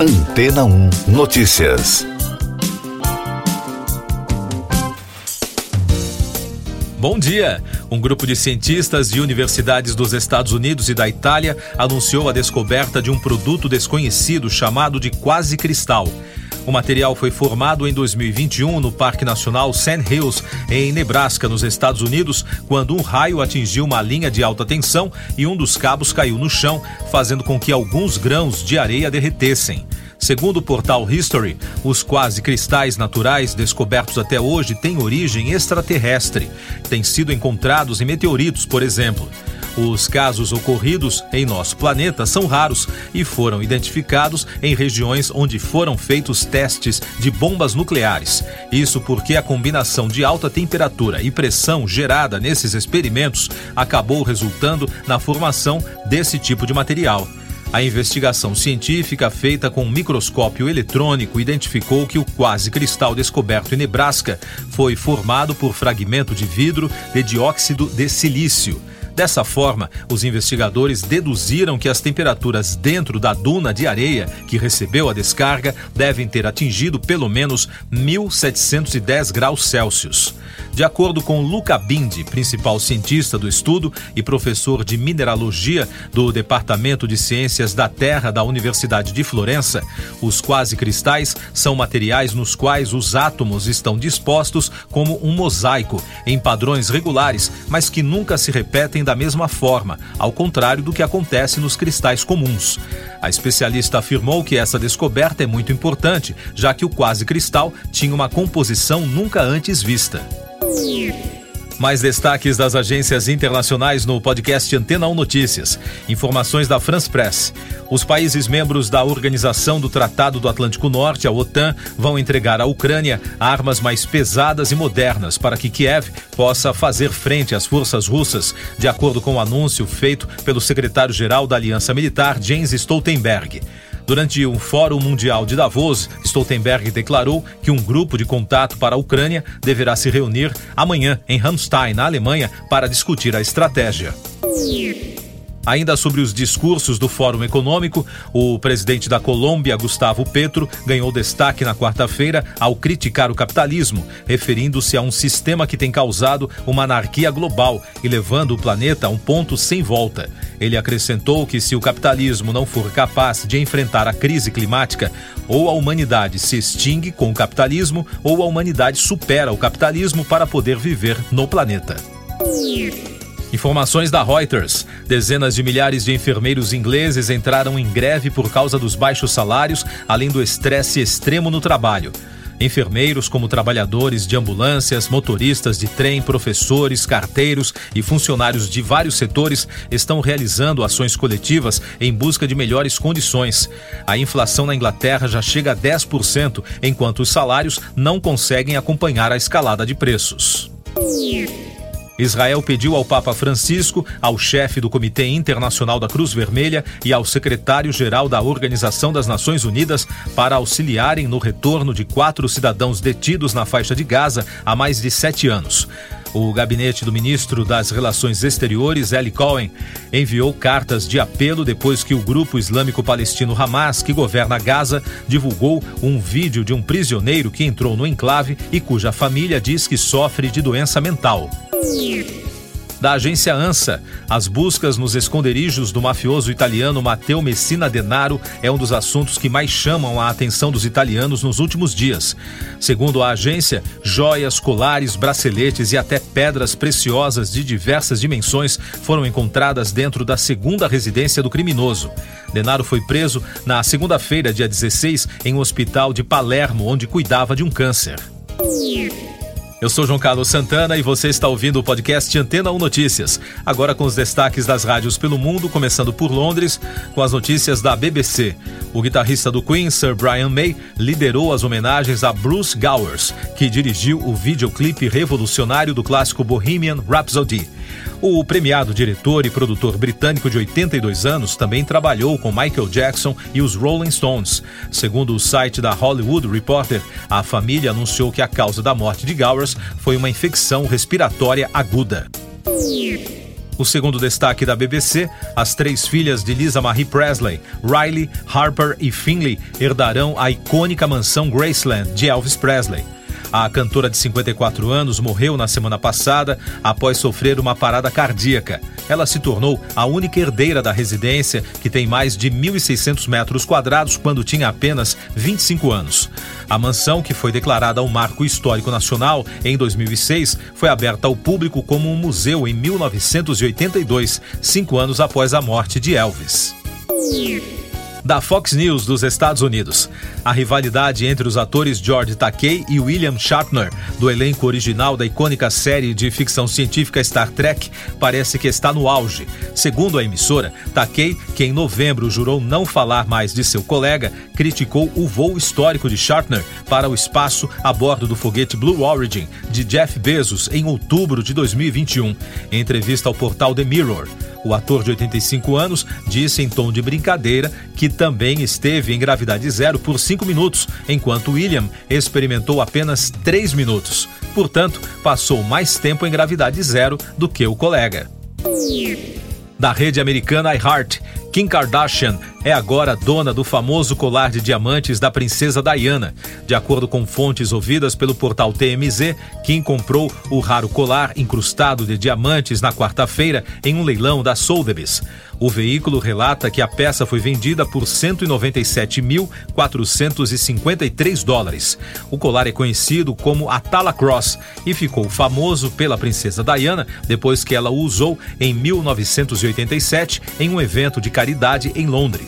Antena 1 Notícias. Bom dia! Um grupo de cientistas de universidades dos Estados Unidos e da Itália anunciou a descoberta de um produto desconhecido chamado de quase cristal. O material foi formado em 2021 no Parque Nacional Sand Hills, em Nebraska, nos Estados Unidos, quando um raio atingiu uma linha de alta tensão e um dos cabos caiu no chão, fazendo com que alguns grãos de areia derretessem. Segundo o portal History, os quase cristais naturais descobertos até hoje têm origem extraterrestre. Têm sido encontrados em meteoritos, por exemplo. Os casos ocorridos em nosso planeta são raros e foram identificados em regiões onde foram feitos testes de bombas nucleares. Isso porque a combinação de alta temperatura e pressão gerada nesses experimentos acabou resultando na formação desse tipo de material. A investigação científica feita com um microscópio eletrônico identificou que o quase cristal descoberto em Nebraska foi formado por fragmento de vidro de dióxido de silício. Dessa forma, os investigadores deduziram que as temperaturas dentro da duna de areia que recebeu a descarga devem ter atingido pelo menos 1.710 graus Celsius. De acordo com Luca Bindi, principal cientista do estudo e professor de mineralogia do Departamento de Ciências da Terra da Universidade de Florença, os quase cristais são materiais nos quais os átomos estão dispostos como um mosaico, em padrões regulares, mas que nunca se repetem da mesma forma, ao contrário do que acontece nos cristais comuns. A especialista afirmou que essa descoberta é muito importante, já que o quase cristal tinha uma composição nunca antes vista. Mais destaques das agências internacionais no podcast Antena 1 Notícias. Informações da France Press. Os países membros da Organização do Tratado do Atlântico Norte, a OTAN, vão entregar à Ucrânia armas mais pesadas e modernas para que Kiev possa fazer frente às forças russas, de acordo com o anúncio feito pelo secretário-geral da Aliança Militar, Jens Stoltenberg. Durante um Fórum Mundial de Davos, Stoltenberg declarou que um grupo de contato para a Ucrânia deverá se reunir amanhã em Ramstein, na Alemanha, para discutir a estratégia. Ainda sobre os discursos do Fórum Econômico, o presidente da Colômbia, Gustavo Petro, ganhou destaque na quarta-feira ao criticar o capitalismo, referindo-se a um sistema que tem causado uma anarquia global e levando o planeta a um ponto sem volta. Ele acrescentou que se o capitalismo não for capaz de enfrentar a crise climática, ou a humanidade se extingue com o capitalismo, ou a humanidade supera o capitalismo para poder viver no planeta. Informações da Reuters. Dezenas de milhares de enfermeiros ingleses entraram em greve por causa dos baixos salários, além do estresse extremo no trabalho. Enfermeiros, como trabalhadores de ambulâncias, motoristas de trem, professores, carteiros e funcionários de vários setores, estão realizando ações coletivas em busca de melhores condições. A inflação na Inglaterra já chega a 10%, enquanto os salários não conseguem acompanhar a escalada de preços. Israel pediu ao Papa Francisco, ao chefe do Comitê Internacional da Cruz Vermelha e ao secretário-geral da Organização das Nações Unidas para auxiliarem no retorno de quatro cidadãos detidos na faixa de Gaza há mais de sete anos. O gabinete do ministro das Relações Exteriores, Eli Cohen, enviou cartas de apelo depois que o grupo islâmico palestino Hamas, que governa Gaza, divulgou um vídeo de um prisioneiro que entrou no enclave e cuja família diz que sofre de doença mental. Da agência ANSA, as buscas nos esconderijos do mafioso italiano Matteo Messina Denaro é um dos assuntos que mais chamam a atenção dos italianos nos últimos dias. Segundo a agência, joias, colares, braceletes e até pedras preciosas de diversas dimensões foram encontradas dentro da segunda residência do criminoso. Denaro foi preso na segunda-feira, dia 16, em um hospital de Palermo, onde cuidava de um câncer. Eu sou João Carlos Santana e você está ouvindo o podcast Antena 1 Notícias. Agora com os destaques das rádios pelo mundo, começando por Londres, com as notícias da BBC. O guitarrista do Queen, Sir Brian May, liderou as homenagens a Bruce Gowers, que dirigiu o videoclipe revolucionário do clássico Bohemian Rhapsody. O premiado diretor e produtor britânico de 82 anos também trabalhou com Michael Jackson e os Rolling Stones. Segundo o site da Hollywood Reporter, a família anunciou que a causa da morte de Gowers foi uma infecção respiratória aguda. O segundo destaque da BBC, as três filhas de Lisa Marie Presley, Riley, Harper e Finley, herdarão a icônica mansão Graceland de Elvis Presley. A cantora de 54 anos morreu na semana passada após sofrer uma parada cardíaca. Ela se tornou a única herdeira da residência, que tem mais de 1.600 metros quadrados, quando tinha apenas 25 anos. A mansão, que foi declarada um marco histórico nacional em 2006, foi aberta ao público como um museu em 1982, cinco anos após a morte de Elvis da Fox News dos Estados Unidos. A rivalidade entre os atores George Takei e William Shatner, do elenco original da icônica série de ficção científica Star Trek, parece que está no auge. Segundo a emissora, Takei, que em novembro jurou não falar mais de seu colega, criticou o voo histórico de Shatner para o espaço a bordo do foguete Blue Origin de Jeff Bezos em outubro de 2021. Em entrevista ao portal The Mirror, o ator de 85 anos disse em tom de brincadeira que também esteve em gravidade zero por cinco minutos, enquanto William experimentou apenas três minutos. Portanto, passou mais tempo em gravidade zero do que o colega. Da rede americana iHeart, Kim Kardashian é agora dona do famoso colar de diamantes da princesa Diana. De acordo com fontes ouvidas pelo portal TMZ, Kim comprou o raro colar incrustado de diamantes na quarta-feira em um leilão da Sotheby's. O veículo relata que a peça foi vendida por 197.453 dólares. O colar é conhecido como Atala Cross e ficou famoso pela princesa Diana depois que ela o usou em 1987 em um evento de caridade em Londres.